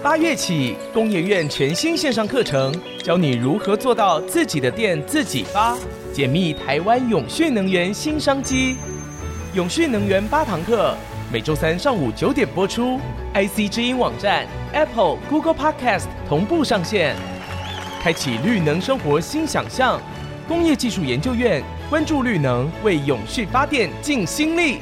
八月起，工研院全新线上课程，教你如何做到自己的店自己发，解密台湾永续能源新商机。永续能源八堂课，每周三上午九点播出，IC 之音网站、Apple、Google Podcast 同步上线，开启绿能生活新想象。工业技术研究院关注绿能，为永续发电尽心力。